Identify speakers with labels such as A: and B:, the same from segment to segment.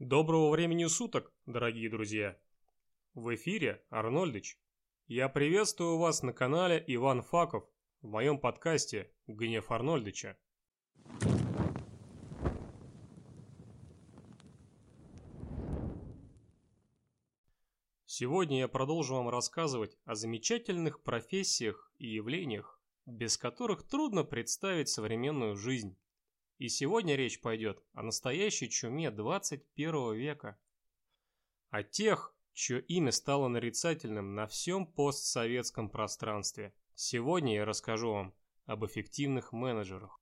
A: Доброго времени суток, дорогие друзья! В эфире Арнольдыч. Я приветствую вас на канале Иван Факов в моем подкасте «Гнев Арнольдыча». Сегодня я продолжу вам рассказывать о замечательных профессиях и явлениях, без которых трудно представить современную жизнь. И сегодня речь пойдет о настоящей чуме 21 века. О тех, чье имя стало нарицательным на всем постсоветском пространстве. Сегодня я расскажу вам об эффективных менеджерах.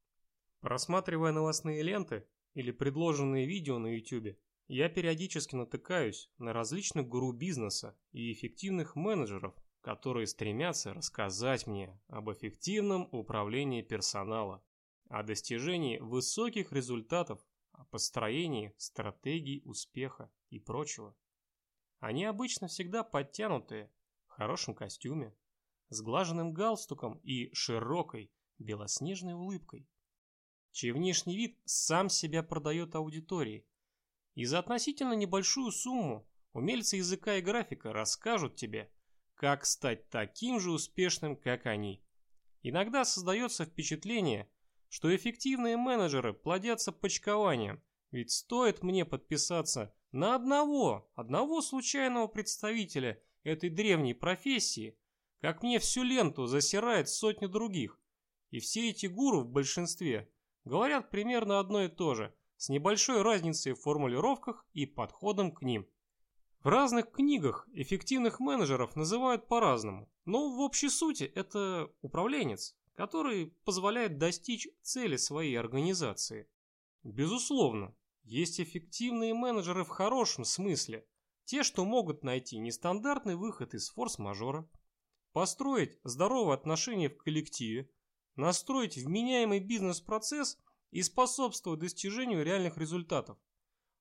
A: Просматривая новостные ленты или предложенные видео на YouTube, я периодически натыкаюсь на различных гуру бизнеса и эффективных менеджеров, которые стремятся рассказать мне об эффективном управлении персонала о достижении высоких результатов, о построении стратегий успеха и прочего. Они обычно всегда подтянутые, в хорошем костюме, с глаженным галстуком и широкой белоснежной улыбкой, чей внешний вид сам себя продает аудитории. И за относительно небольшую сумму умельцы языка и графика расскажут тебе, как стать таким же успешным, как они. Иногда создается впечатление, что эффективные менеджеры плодятся почкованием, ведь стоит мне подписаться на одного, одного случайного представителя этой древней профессии, как мне всю ленту засирает сотни других. И все эти гуру в большинстве говорят примерно одно и то же, с небольшой разницей в формулировках и подходом к ним. В разных книгах эффективных менеджеров называют по-разному, но в общей сути это управленец, который позволяет достичь цели своей организации. Безусловно, есть эффективные менеджеры в хорошем смысле, те, что могут найти нестандартный выход из форс-мажора, построить здоровые отношения в коллективе, настроить вменяемый бизнес-процесс и способствовать достижению реальных результатов.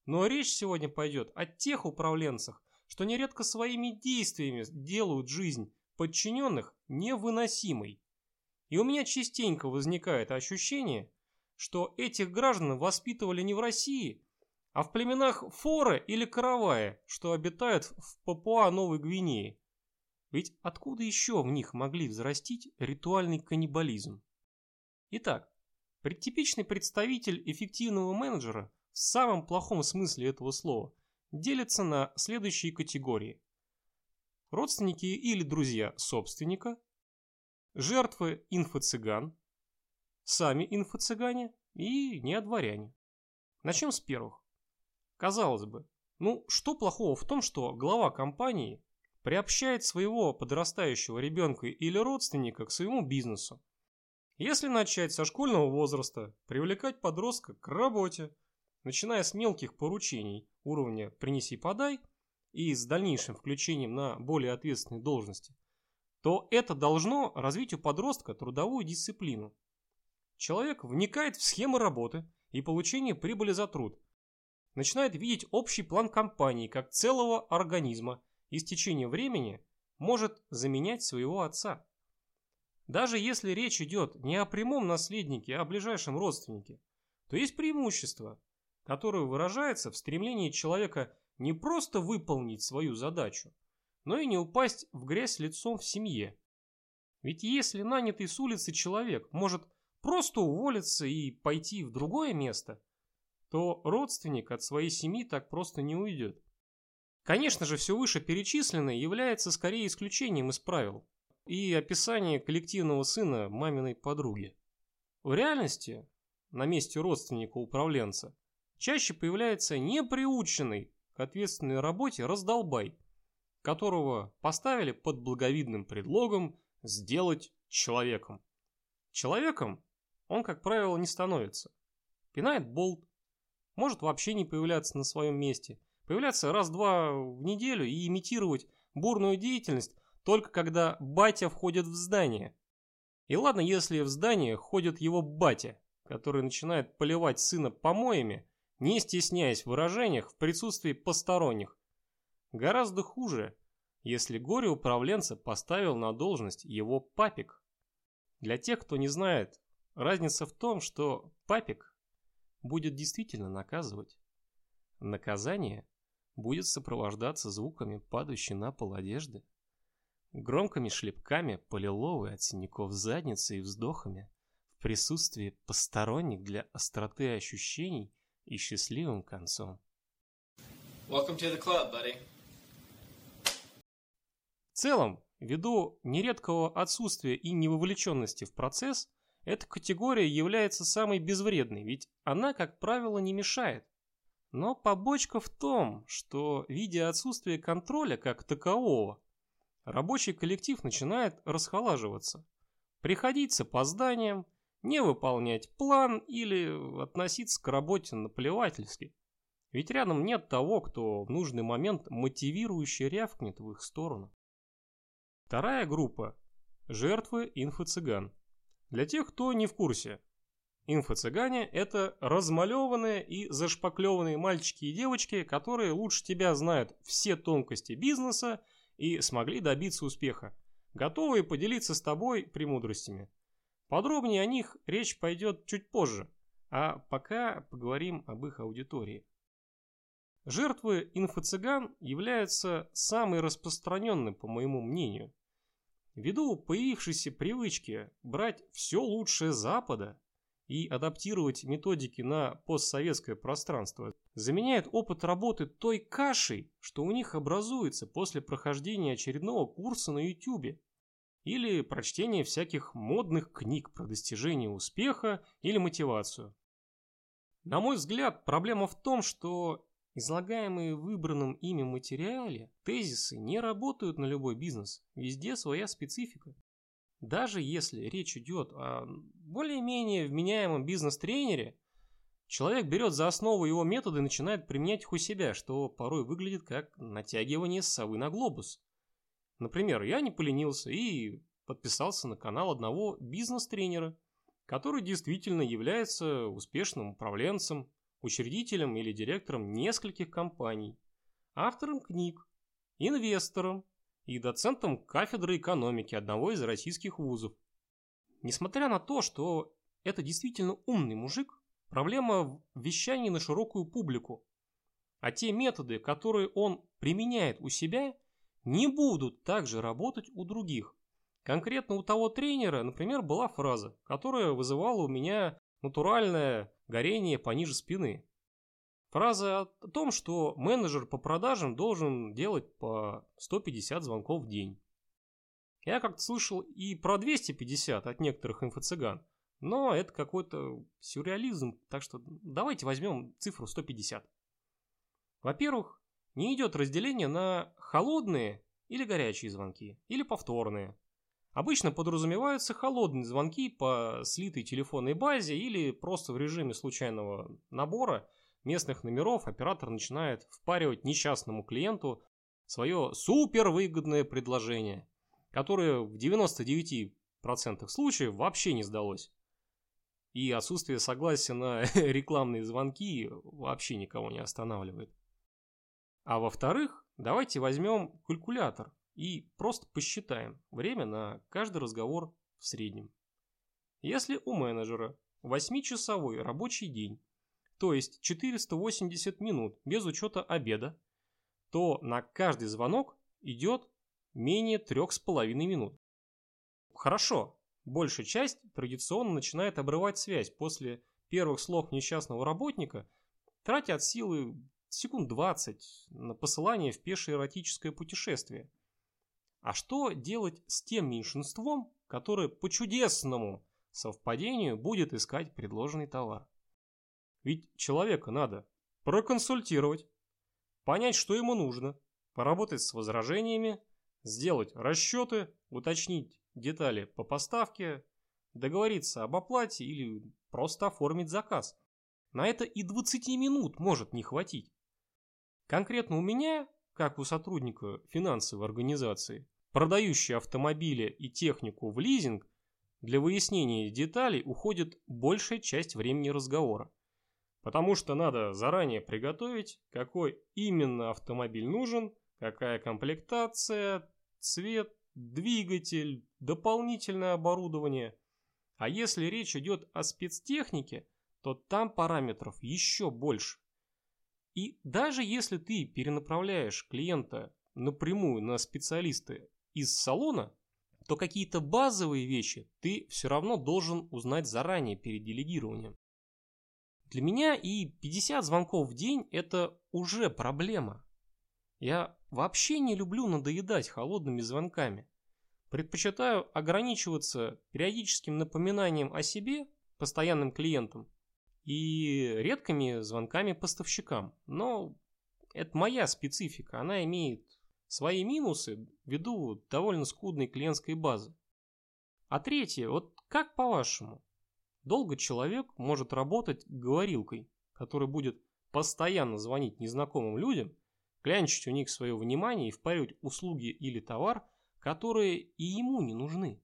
A: Но речь сегодня пойдет о тех управленцах, что нередко своими действиями делают жизнь подчиненных невыносимой. И у меня частенько возникает ощущение, что этих граждан воспитывали не в России, а в племенах Форы или Каравая, что обитают в Папуа-Новой Гвинее. Ведь откуда еще в них могли взрастить ритуальный каннибализм? Итак, типичный представитель эффективного менеджера в самом плохом смысле этого слова делится на следующие категории. Родственники или друзья собственника, жертвы инфо-цыган, сами инфо-цыгане и неодворяне. Начнем с первых. Казалось бы, ну что плохого в том, что глава компании приобщает своего подрастающего ребенка или родственника к своему бизнесу? Если начать со школьного возраста привлекать подростка к работе, начиная с мелких поручений уровня «принеси-подай» и с дальнейшим включением на более ответственные должности – то это должно развить у подростка трудовую дисциплину. Человек вникает в схемы работы и получение прибыли за труд, начинает видеть общий план компании как целого организма и с течением времени может заменять своего отца. Даже если речь идет не о прямом наследнике, а о ближайшем родственнике, то есть преимущество, которое выражается в стремлении человека не просто выполнить свою задачу, но и не упасть в грязь лицом в семье. Ведь если нанятый с улицы человек может просто уволиться и пойти в другое место, то родственник от своей семьи так просто не уйдет. Конечно же, все вышеперечисленное является скорее исключением из правил и описание коллективного сына маминой подруги. В реальности на месте родственника-управленца чаще появляется неприученный к ответственной работе раздолбай – которого поставили под благовидным предлогом сделать человеком. Человеком он, как правило, не становится. Пинает болт, может вообще не появляться на своем месте, появляться раз-два в неделю и имитировать бурную деятельность только когда батя входит в здание. И ладно, если в здание ходит его батя, который начинает поливать сына помоями, не стесняясь в выражениях в присутствии посторонних, Гораздо хуже, если горе-управленца поставил на должность его папик. Для тех, кто не знает, разница в том, что папик будет действительно наказывать. Наказание будет сопровождаться звуками падающей на пол одежды, громкими шлепками по лиловой от синяков задницы и вздохами в присутствии посторонних для остроты ощущений и счастливым концом.
B: Welcome to the club, buddy.
A: Целом, ввиду нередкого отсутствия и невовлеченности в процесс, эта категория является самой безвредной, ведь она, как правило, не мешает. Но побочка в том, что, видя отсутствие контроля как такового, рабочий коллектив начинает расхолаживаться, приходить с опозданием, не выполнять план или относиться к работе наплевательски. Ведь рядом нет того, кто в нужный момент мотивирующе рявкнет в их сторону. Вторая группа – жертвы инфо-цыган. Для тех, кто не в курсе, инфо-цыгане – это размалеванные и зашпаклеванные мальчики и девочки, которые лучше тебя знают все тонкости бизнеса и смогли добиться успеха, готовые поделиться с тобой премудростями. Подробнее о них речь пойдет чуть позже, а пока поговорим об их аудитории. Жертвы инфо-цыган являются самой распространенной, по моему мнению. Ввиду появившейся привычки брать все лучшее Запада и адаптировать методики на постсоветское пространство, заменяет опыт работы той кашей, что у них образуется после прохождения очередного курса на YouTube или прочтения всяких модных книг про достижение успеха или мотивацию. На мой взгляд, проблема в том, что Излагаемые в выбранном ими материале тезисы не работают на любой бизнес, везде своя специфика. Даже если речь идет о более-менее вменяемом бизнес-тренере, человек берет за основу его методы и начинает применять их у себя, что порой выглядит как натягивание совы на глобус. Например, я не поленился и подписался на канал одного бизнес-тренера, который действительно является успешным управленцем, учредителем или директором нескольких компаний, автором книг, инвестором и доцентом кафедры экономики одного из российских вузов. Несмотря на то, что это действительно умный мужик, проблема в вещании на широкую публику. А те методы, которые он применяет у себя, не будут также работать у других. Конкретно у того тренера, например, была фраза, которая вызывала у меня натуральное горение пониже спины. Фраза о том, что менеджер по продажам должен делать по 150 звонков в день. Я как-то слышал и про 250 от некоторых инфо-цыган, но это какой-то сюрреализм, так что давайте возьмем цифру 150. Во-первых, не идет разделение на холодные или горячие звонки, или повторные. Обычно подразумеваются холодные звонки по слитой телефонной базе или просто в режиме случайного набора местных номеров оператор начинает впаривать несчастному клиенту свое супервыгодное предложение, которое в 99% случаев вообще не сдалось. И отсутствие согласия на рекламные звонки вообще никого не останавливает. А во-вторых, давайте возьмем калькулятор и просто посчитаем время на каждый разговор в среднем. Если у менеджера 8-часовой рабочий день, то есть 480 минут без учета обеда, то на каждый звонок идет менее 3,5 минут. Хорошо, большая часть традиционно начинает обрывать связь после первых слов несчастного работника, тратя от силы секунд 20 на посылание в пешее эротическое путешествие. А что делать с тем меньшинством, которое по чудесному совпадению будет искать предложенный товар? Ведь человека надо проконсультировать, понять, что ему нужно, поработать с возражениями, сделать расчеты, уточнить детали по поставке, договориться об оплате или просто оформить заказ. На это и 20 минут может не хватить. Конкретно у меня, как у сотрудника финансовой организации, продающий автомобили и технику в лизинг, для выяснения деталей уходит большая часть времени разговора. Потому что надо заранее приготовить, какой именно автомобиль нужен, какая комплектация, цвет, двигатель, дополнительное оборудование. А если речь идет о спецтехнике, то там параметров еще больше. И даже если ты перенаправляешь клиента напрямую на специалиста из салона, то какие-то базовые вещи ты все равно должен узнать заранее перед делегированием. Для меня и 50 звонков в день – это уже проблема. Я вообще не люблю надоедать холодными звонками. Предпочитаю ограничиваться периодическим напоминанием о себе постоянным клиентам и редкими звонками поставщикам. Но это моя специфика, она имеет свои минусы ввиду довольно скудной клиентской базы. А третье, вот как по-вашему, долго человек может работать говорилкой, который будет постоянно звонить незнакомым людям, клянчить у них свое внимание и впаривать услуги или товар, которые и ему не нужны?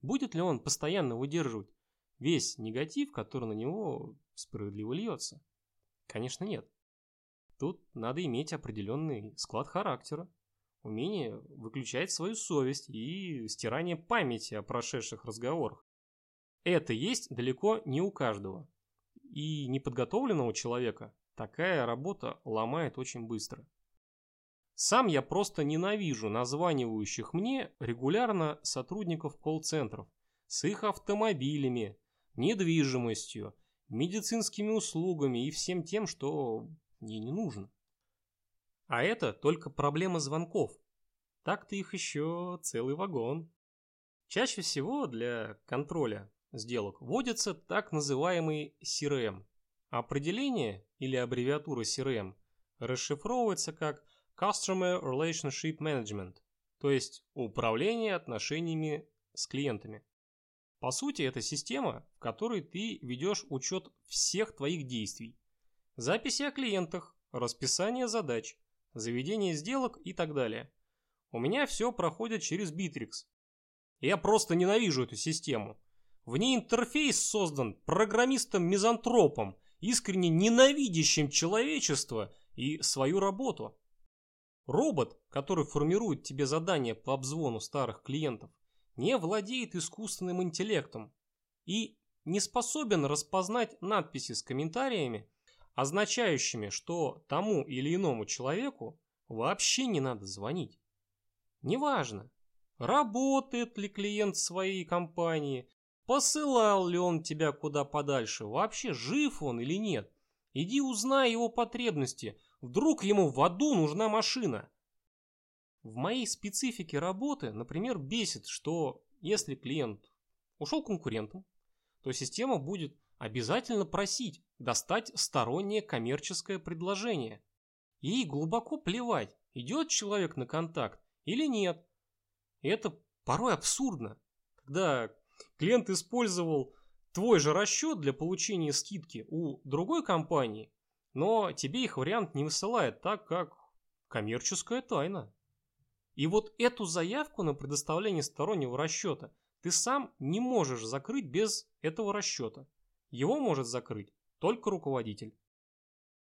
A: Будет ли он постоянно выдерживать весь негатив, который на него справедливо льется? Конечно, нет. Тут надо иметь определенный склад характера, умение выключать свою совесть и стирание памяти о прошедших разговорах. Это есть далеко не у каждого. И неподготовленного человека такая работа ломает очень быстро. Сам я просто ненавижу названивающих мне регулярно сотрудников колл-центров с их автомобилями, недвижимостью, медицинскими услугами и всем тем, что мне не нужно. А это только проблема звонков. Так-то их еще целый вагон. Чаще всего для контроля сделок вводится так называемый CRM. Определение или аббревиатура CRM расшифровывается как Customer Relationship Management, то есть управление отношениями с клиентами. По сути, это система, в которой ты ведешь учет всех твоих действий. Записи о клиентах, расписание задач, заведение сделок и так далее. У меня все проходит через Bittrex. Я просто ненавижу эту систему. В ней интерфейс создан программистом-мизантропом, искренне ненавидящим человечество и свою работу. Робот, который формирует тебе задания по обзвону старых клиентов, не владеет искусственным интеллектом и не способен распознать надписи с комментариями, означающими, что тому или иному человеку вообще не надо звонить. Неважно, работает ли клиент своей компании, посылал ли он тебя куда подальше, вообще жив он или нет. Иди узнай его потребности, вдруг ему в аду нужна машина. В моей специфике работы, например, бесит, что если клиент ушел конкурентом, то система будет обязательно просить достать стороннее коммерческое предложение. Ей глубоко плевать, идет человек на контакт или нет. И это порой абсурдно, когда клиент использовал твой же расчет для получения скидки у другой компании, но тебе их вариант не высылает так, как коммерческая тайна. И вот эту заявку на предоставление стороннего расчета ты сам не можешь закрыть без этого расчета. Его может закрыть только руководитель.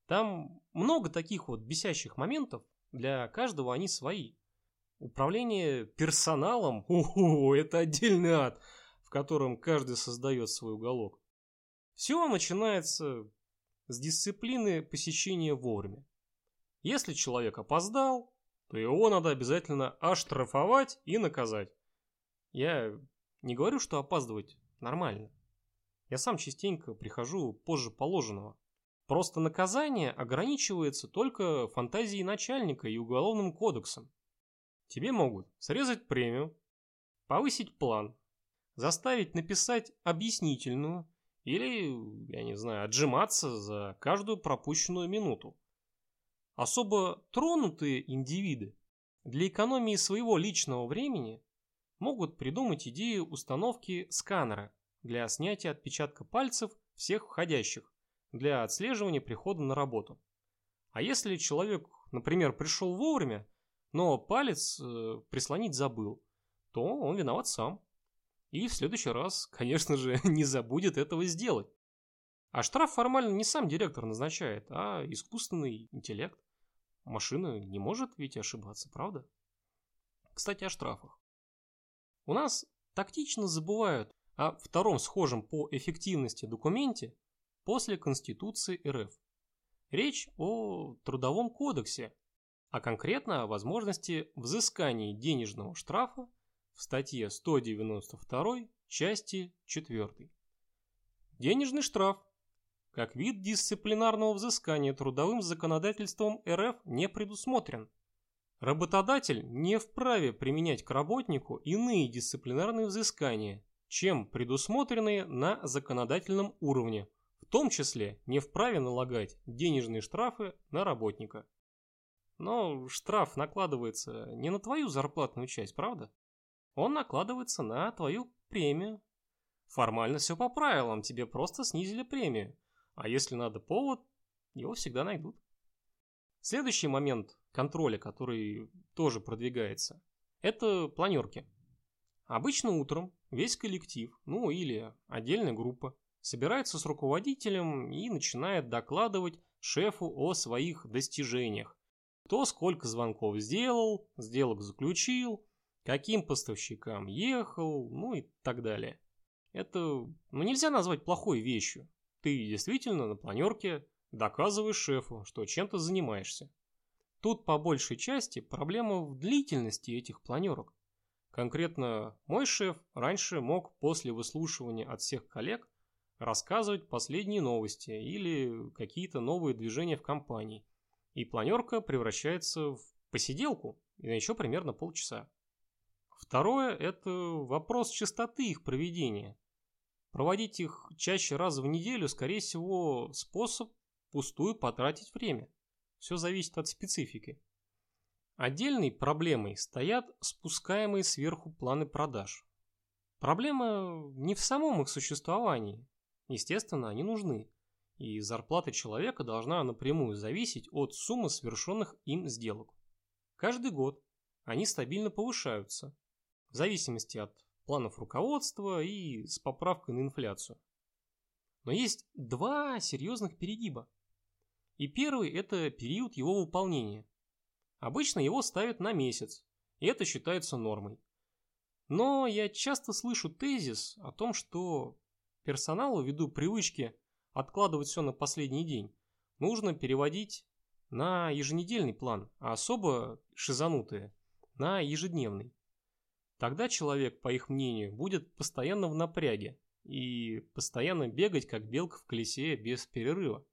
A: Там много таких вот бесящих моментов, для каждого они свои. Управление персоналом, о, это отдельный ад, в котором каждый создает свой уголок. Все начинается с дисциплины посещения вовремя. Если человек опоздал, то его надо обязательно оштрафовать и наказать. Я не говорю, что опаздывать нормально. Я сам частенько прихожу позже положенного. Просто наказание ограничивается только фантазией начальника и уголовным кодексом. Тебе могут срезать премию, повысить план, заставить написать объяснительную или, я не знаю, отжиматься за каждую пропущенную минуту. Особо тронутые индивиды для экономии своего личного времени могут придумать идею установки сканера для снятия отпечатка пальцев всех входящих для отслеживания прихода на работу. А если человек, например, пришел вовремя, но палец э, прислонить забыл, то он виноват сам. И в следующий раз, конечно же, не забудет этого сделать. А штраф формально не сам директор назначает, а искусственный интеллект. Машина не может ведь ошибаться, правда? Кстати, о штрафах. У нас тактично забывают о втором схожем по эффективности документе после Конституции РФ. Речь о Трудовом кодексе, а конкретно о возможности взыскания денежного штрафа в статье 192 части 4. Денежный штраф как вид дисциплинарного взыскания трудовым законодательством РФ не предусмотрен. Работодатель не вправе применять к работнику иные дисциплинарные взыскания, чем предусмотренные на законодательном уровне, в том числе не вправе налагать денежные штрафы на работника. Но штраф накладывается не на твою зарплатную часть, правда? Он накладывается на твою премию. Формально все по правилам, тебе просто снизили премию. А если надо повод, его всегда найдут. Следующий момент контроля, который тоже продвигается, это планерки. Обычно утром весь коллектив, ну или отдельная группа, собирается с руководителем и начинает докладывать шефу о своих достижениях. Кто сколько звонков сделал, сделок заключил, каким поставщикам ехал, ну и так далее. Это ну, нельзя назвать плохой вещью. Ты действительно на планерке доказываешь шефу, что чем-то занимаешься. Тут по большей части проблема в длительности этих планерок. Конкретно мой шеф раньше мог после выслушивания от всех коллег рассказывать последние новости или какие-то новые движения в компании. И планерка превращается в посиделку на еще примерно полчаса. Второе – это вопрос частоты их проведения. Проводить их чаще раз в неделю, скорее всего, способ пустую потратить время. Все зависит от специфики. Отдельной проблемой стоят спускаемые сверху планы продаж. Проблема не в самом их существовании. Естественно, они нужны. И зарплата человека должна напрямую зависеть от суммы совершенных им сделок. Каждый год они стабильно повышаются, в зависимости от планов руководства и с поправкой на инфляцию. Но есть два серьезных перегиба. И первый – это период его выполнения. Обычно его ставят на месяц, и это считается нормой. Но я часто слышу тезис о том, что персоналу ввиду привычки откладывать все на последний день, нужно переводить на еженедельный план, а особо шизанутые – на ежедневный. Тогда человек, по их мнению, будет постоянно в напряге и постоянно бегать, как белка в колесе, без перерыва.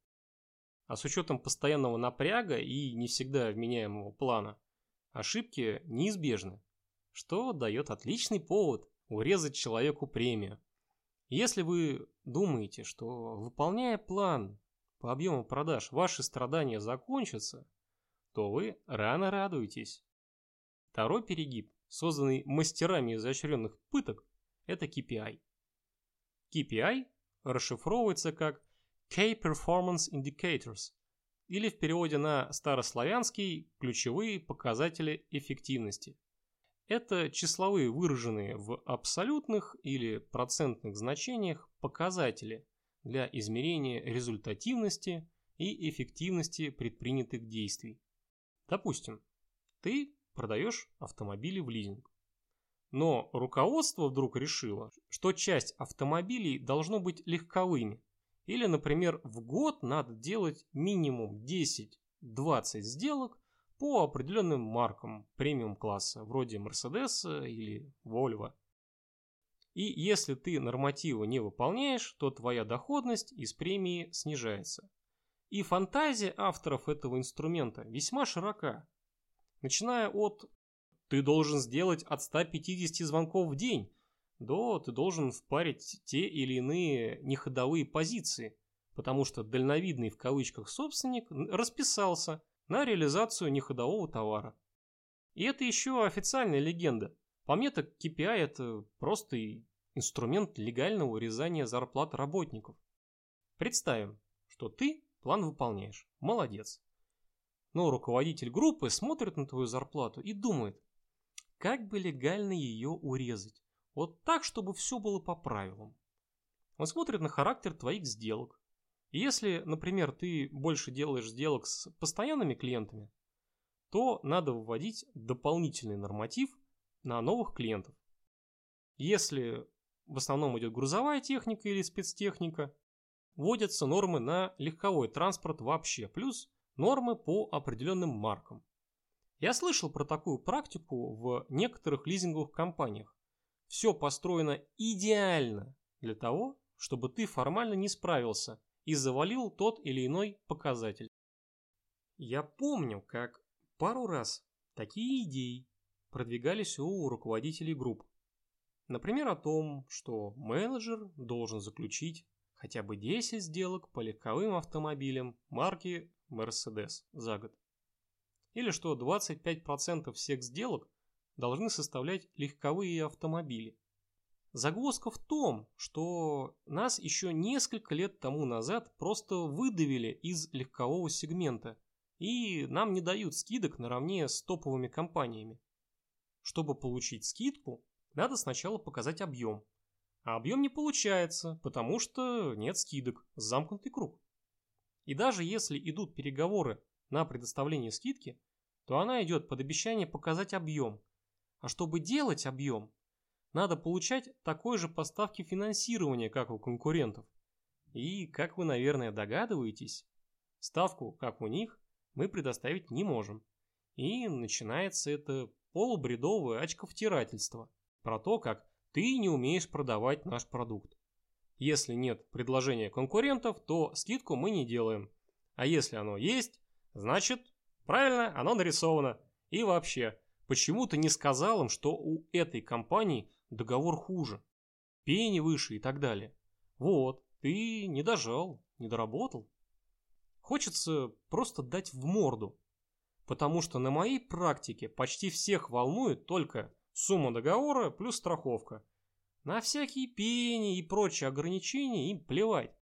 A: А с учетом постоянного напряга и не всегда вменяемого плана, ошибки неизбежны, что дает отличный повод урезать человеку премию. Если вы думаете, что выполняя план по объему продаж ваши страдания закончатся, то вы рано радуетесь. Второй перегиб созданный мастерами изощренных пыток, это KPI. KPI расшифровывается как Key Performance Indicators или в переводе на старославянский ключевые показатели эффективности. Это числовые выраженные в абсолютных или процентных значениях показатели для измерения результативности и эффективности предпринятых действий. Допустим, ты продаешь автомобили в лизинг. Но руководство вдруг решило, что часть автомобилей должно быть легковыми. Или, например, в год надо делать минимум 10-20 сделок по определенным маркам премиум-класса, вроде Mercedes или Volvo. И если ты нормативы не выполняешь, то твоя доходность из премии снижается. И фантазия авторов этого инструмента весьма широка. Начиная от «ты должен сделать от 150 звонков в день» до «ты должен впарить те или иные неходовые позиции», потому что дальновидный в кавычках собственник расписался на реализацию неходового товара. И это еще официальная легенда. По мне так KPI это просто инструмент легального урезания зарплат работников. Представим, что ты план выполняешь. Молодец. Но руководитель группы смотрит на твою зарплату и думает, как бы легально ее урезать. Вот так, чтобы все было по правилам. Он смотрит на характер твоих сделок. И если, например, ты больше делаешь сделок с постоянными клиентами, то надо вводить дополнительный норматив на новых клиентов. Если в основном идет грузовая техника или спецтехника, вводятся нормы на легковой транспорт вообще, плюс нормы по определенным маркам. Я слышал про такую практику в некоторых лизинговых компаниях. Все построено идеально для того, чтобы ты формально не справился и завалил тот или иной показатель. Я помню, как пару раз такие идеи продвигались у руководителей групп. Например, о том, что менеджер должен заключить хотя бы 10 сделок по легковым автомобилям марки Mercedes за год. Или что 25% всех сделок должны составлять легковые автомобили. Загвоздка в том, что нас еще несколько лет тому назад просто выдавили из легкового сегмента, и нам не дают скидок наравне с топовыми компаниями. Чтобы получить скидку, надо сначала показать объем. А объем не получается, потому что нет скидок, замкнутый круг. И даже если идут переговоры на предоставление скидки, то она идет под обещание показать объем. А чтобы делать объем, надо получать такой же поставки финансирования, как у конкурентов. И, как вы, наверное, догадываетесь, ставку, как у них, мы предоставить не можем. И начинается это полубредовое очковтирательство про то, как ты не умеешь продавать наш продукт. Если нет предложения конкурентов, то скидку мы не делаем. А если оно есть, значит, правильно, оно нарисовано. И вообще, почему ты не сказал им, что у этой компании договор хуже, пени выше и так далее? Вот, ты не дожал, не доработал. Хочется просто дать в морду. Потому что на моей практике почти всех волнует только Сумма договора плюс страховка. На всякие пени и прочие ограничения им плевать.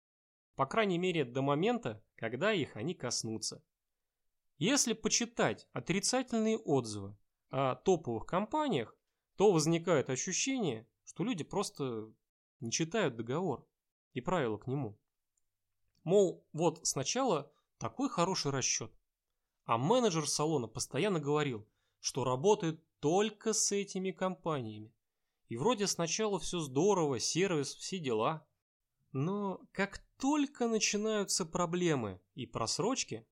A: По крайней мере до момента, когда их они коснутся. Если почитать отрицательные отзывы о топовых компаниях, то возникает ощущение, что люди просто не читают договор и правила к нему. Мол, вот сначала такой хороший расчет, а менеджер салона постоянно говорил, что работает только с этими компаниями. И вроде сначала все здорово, сервис, все дела. Но как только начинаются проблемы и просрочки,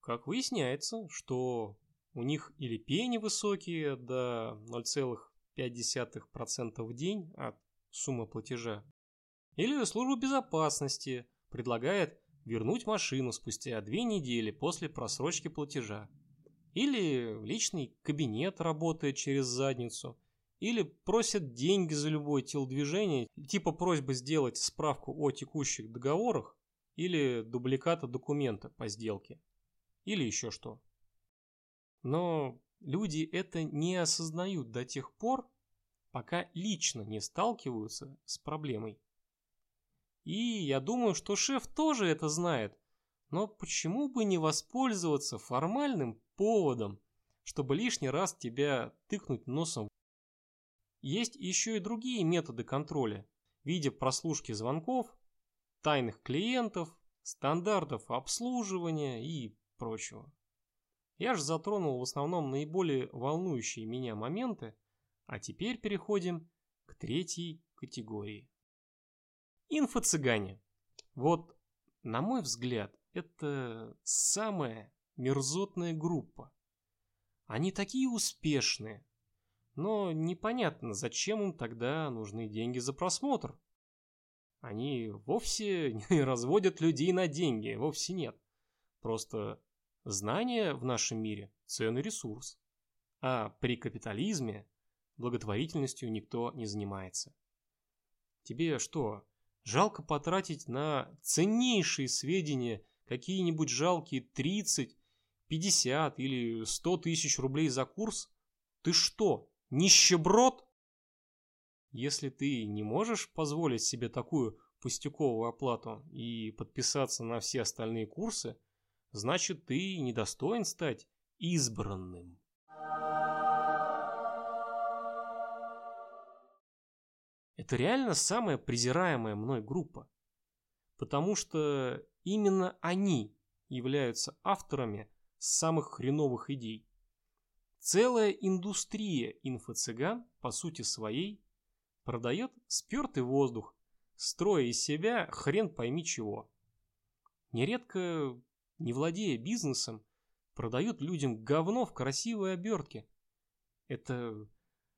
A: как выясняется, что у них или пени высокие до 0,5% в день от суммы платежа, или служба безопасности предлагает вернуть машину спустя две недели после просрочки платежа. Или личный кабинет работает через задницу. Или просят деньги за любое телодвижение, типа просьбы сделать справку о текущих договорах или дубликата документа по сделке. Или еще что. Но люди это не осознают до тех пор, пока лично не сталкиваются с проблемой. И я думаю, что шеф тоже это знает, но почему бы не воспользоваться формальным поводом, чтобы лишний раз тебя тыкнуть носом. Есть еще и другие методы контроля в виде прослушки звонков, тайных клиентов, стандартов обслуживания и прочего. Я же затронул в основном наиболее волнующие меня моменты, а теперь переходим к третьей категории. Инфо-цыгане. Вот, на мой взгляд, это самая мерзотная группа. Они такие успешные, но непонятно, зачем им тогда нужны деньги за просмотр. Они вовсе не разводят людей на деньги, вовсе нет. Просто знание в нашем мире – ценный ресурс. А при капитализме благотворительностью никто не занимается. Тебе что, жалко потратить на ценнейшие сведения какие-нибудь жалкие 30 50 или 100 тысяч рублей за курс? Ты что, нищеброд? Если ты не можешь позволить себе такую пустяковую оплату и подписаться на все остальные курсы, значит ты недостоин стать избранным. Это реально самая презираемая мной группа, потому что именно они являются авторами самых хреновых идей. Целая индустрия инфо-цыган, по сути своей, продает спертый воздух, строя из себя хрен пойми чего. нередко, не владея бизнесом, продают людям говно в красивой обертке. Это,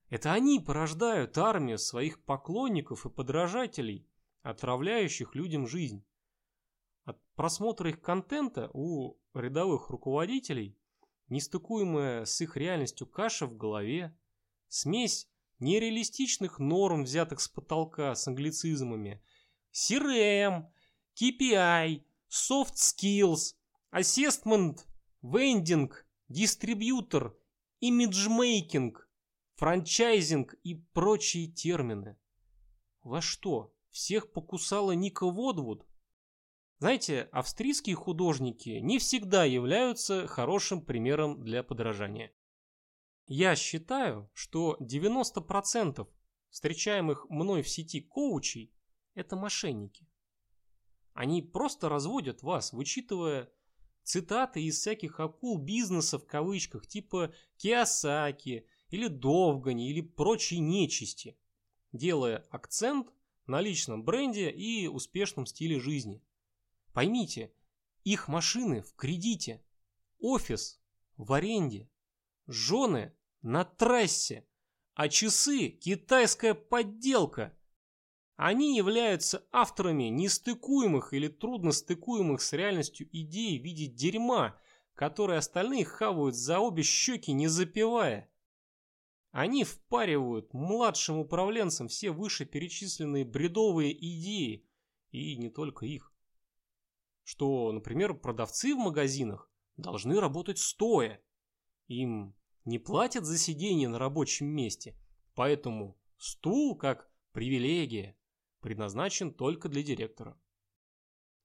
A: это они порождают армию своих поклонников и подражателей, отравляющих людям жизнь. От просмотра их контента у рядовых руководителей нестыкуемая с их реальностью каша в голове, смесь нереалистичных норм, взятых с потолка с англицизмами, CRM, KPI, Soft Skills, Assessment, Vending, Дистрибьютор, Имиджмейкинг, франчайзинг и прочие термины. Во что, всех покусала Ника Водвуд? Знаете, австрийские художники не всегда являются хорошим примером для подражания. Я считаю, что 90% встречаемых мной в сети коучей – это мошенники. Они просто разводят вас, вычитывая цитаты из всяких акул бизнеса в кавычках, типа Киосаки или Довгани или прочей нечисти, делая акцент на личном бренде и успешном стиле жизни. Поймите, их машины в кредите, офис в аренде, жены на трассе, а часы – китайская подделка. Они являются авторами нестыкуемых или трудностыкуемых с реальностью идей в виде дерьма, которые остальные хавают за обе щеки, не запивая. Они впаривают младшим управленцам все вышеперечисленные бредовые идеи, и не только их что, например, продавцы в магазинах должны работать стоя. Им не платят за сидение на рабочем месте, поэтому стул, как привилегия, предназначен только для директора.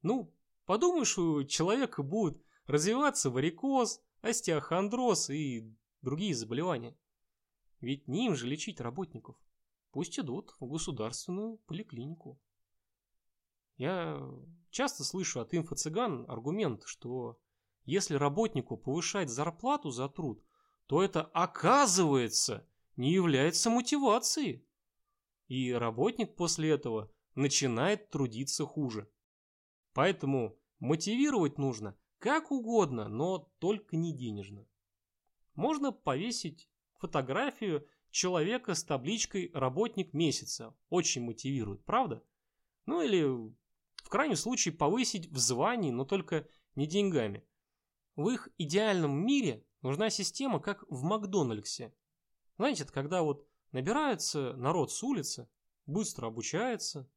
A: Ну, подумаешь, у человека будет развиваться варикоз, остеохондроз и другие заболевания. Ведь не им же лечить работников. Пусть идут в государственную поликлинику. Я часто слышу от инфо-цыган аргумент, что если работнику повышать зарплату за труд, то это оказывается не является мотивацией. И работник после этого начинает трудиться хуже. Поэтому мотивировать нужно как угодно, но только не денежно. Можно повесить фотографию человека с табличкой «Работник месяца». Очень мотивирует, правда? Ну или в крайнем случае повысить в звании, но только не деньгами. В их идеальном мире нужна система, как в Макдональдсе. Знаете, это когда вот набирается народ с улицы, быстро обучается,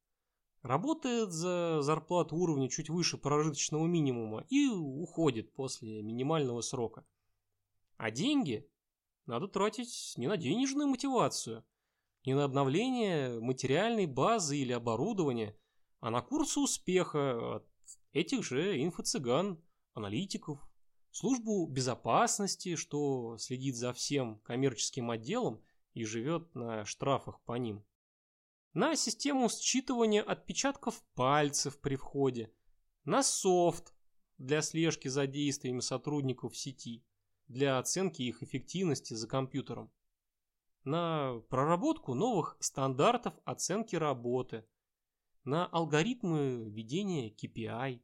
A: работает за зарплату уровня чуть выше прожиточного минимума и уходит после минимального срока. А деньги надо тратить не на денежную мотивацию, не на обновление материальной базы или оборудования, а на курсы успеха от этих же инфо-цыган, аналитиков, службу безопасности, что следит за всем коммерческим отделом и живет на штрафах по ним, на систему считывания отпечатков пальцев при входе, на софт для слежки за действиями сотрудников сети, для оценки их эффективности за компьютером, на проработку новых стандартов оценки работы – на алгоритмы ведения KPI,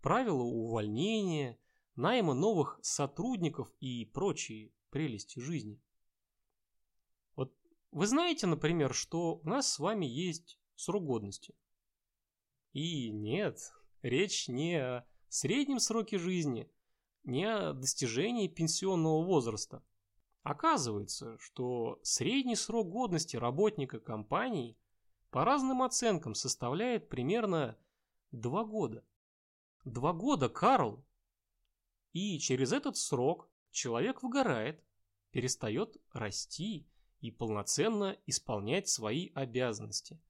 A: правила увольнения, найма новых сотрудников и прочие прелести жизни. Вы знаете, например, что у нас с вами есть срок годности. И нет, речь не о среднем сроке жизни, не о достижении пенсионного возраста. Оказывается, что средний срок годности работника компании по разным оценкам составляет примерно два года. Два года, Карл! И через этот срок человек выгорает, перестает расти и полноценно исполнять свои обязанности.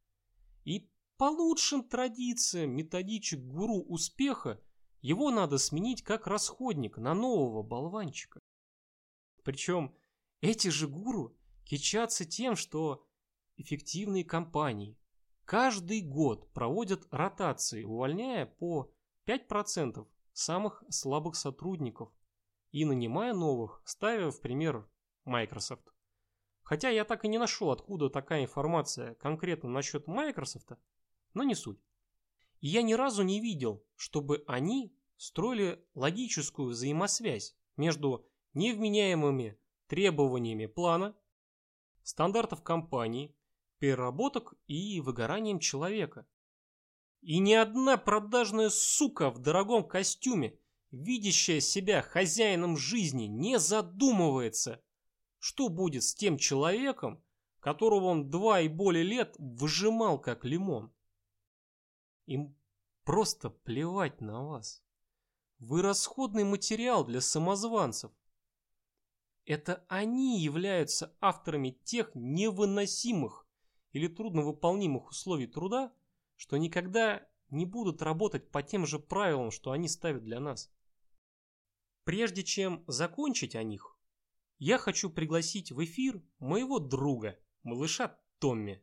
A: И по лучшим традициям методичек гуру успеха его надо сменить как расходник на нового болванчика. Причем эти же гуру кичатся тем, что эффективные компании каждый год проводят ротации, увольняя по 5% самых слабых сотрудников и нанимая новых, ставя в пример Microsoft. Хотя я так и не нашел, откуда такая информация конкретно насчет Microsoft, но не суть. И я ни разу не видел, чтобы они строили логическую взаимосвязь между невменяемыми требованиями плана, стандартов компании, переработок и выгоранием человека. И ни одна продажная сука в дорогом костюме, видящая себя хозяином жизни, не задумывается, что будет с тем человеком, которого он два и более лет выжимал как лимон. Им просто плевать на вас. Вы расходный материал для самозванцев. Это они являются авторами тех невыносимых или трудновыполнимых условий труда, что никогда не будут работать по тем же правилам, что они ставят для нас. Прежде чем закончить о них, я хочу пригласить в эфир моего друга, малыша Томми,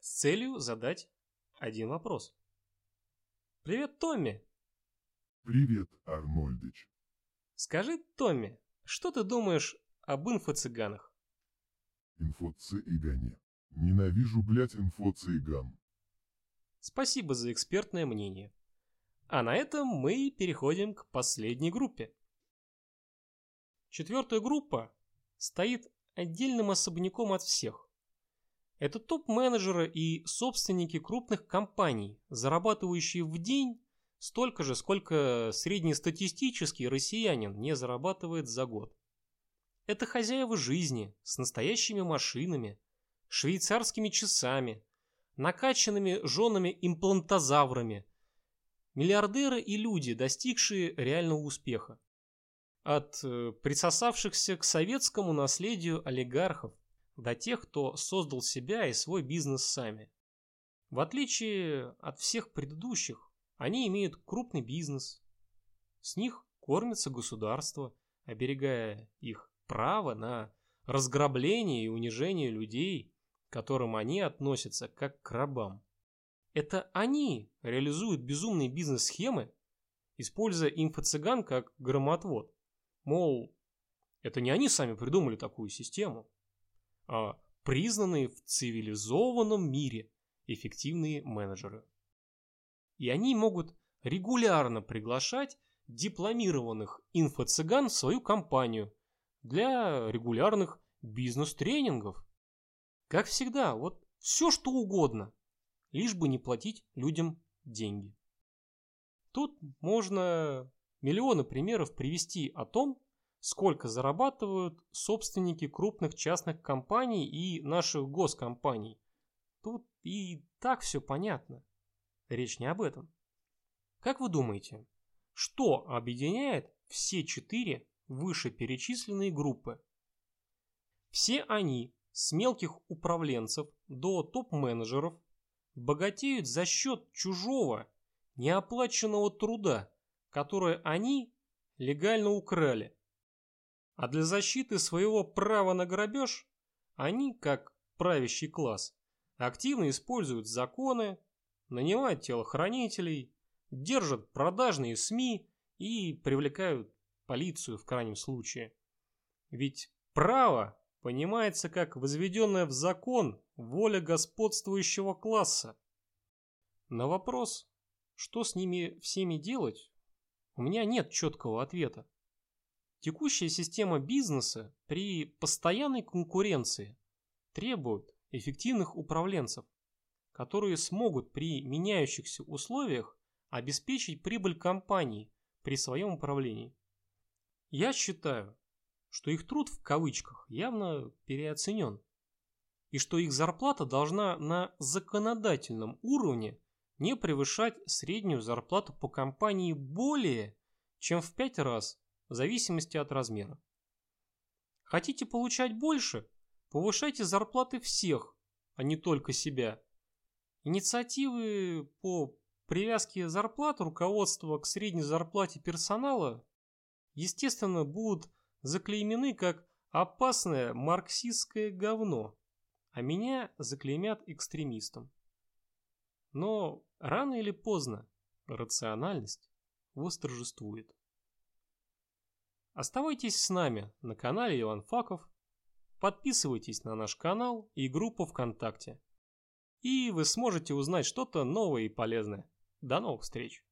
A: с целью задать один вопрос. Привет, Томми!
C: Привет, Арнольдыч.
A: Скажи, Томми, что ты думаешь об инфо-цыганах?
C: Инфо-цыгане. Ненавижу, блять, инфо-цыган.
A: Спасибо за экспертное мнение. А на этом мы переходим к последней группе. Четвертая группа стоит отдельным особняком от всех. Это топ-менеджеры и собственники крупных компаний, зарабатывающие в день столько же, сколько среднестатистический россиянин не зарабатывает за год. Это хозяева жизни с настоящими машинами, швейцарскими часами, накачанными женами-имплантозаврами, миллиардеры и люди, достигшие реального успеха. От э, присосавшихся к советскому наследию олигархов до тех, кто создал себя и свой бизнес сами. В отличие от всех предыдущих, они имеют крупный бизнес. С них кормится государство, оберегая их право на разграбление и унижение людей, к которым они относятся как к рабам. Это они реализуют безумные бизнес-схемы, используя инфо-цыган как громотвод. Мол, это не они сами придумали такую систему, а признанные в цивилизованном мире эффективные менеджеры. И они могут регулярно приглашать дипломированных инфо-цыган в свою компанию для регулярных бизнес-тренингов. Как всегда, вот все что угодно, лишь бы не платить людям деньги. Тут можно миллионы примеров привести о том, сколько зарабатывают собственники крупных частных компаний и наших госкомпаний. Тут и так все понятно. Речь не об этом. Как вы думаете, что объединяет все четыре вышеперечисленные группы? Все они, с мелких управленцев до топ-менеджеров, богатеют за счет чужого, неоплаченного труда, которое они легально украли. А для защиты своего права на грабеж они, как правящий класс, активно используют законы, нанимают телохранителей, держат продажные СМИ и привлекают полицию в крайнем случае. Ведь право понимается как возведенная в закон воля господствующего класса. На вопрос, что с ними всеми делать, у меня нет четкого ответа. Текущая система бизнеса при постоянной конкуренции требует эффективных управленцев, которые смогут при меняющихся условиях обеспечить прибыль компании при своем управлении. Я считаю, что их труд в кавычках явно переоценен, и что их зарплата должна на законодательном уровне не превышать среднюю зарплату по компании более чем в 5 раз в зависимости от размера. Хотите получать больше? Повышайте зарплаты всех, а не только себя. Инициативы по привязке зарплат руководства к средней зарплате персонала, естественно, будут заклеймены как опасное марксистское говно, а меня заклеймят экстремистом. Но рано или поздно рациональность восторжествует. Оставайтесь с нами на канале Иван Факов, подписывайтесь на наш канал и группу ВКонтакте. И вы сможете узнать что-то новое и полезное. До новых встреч!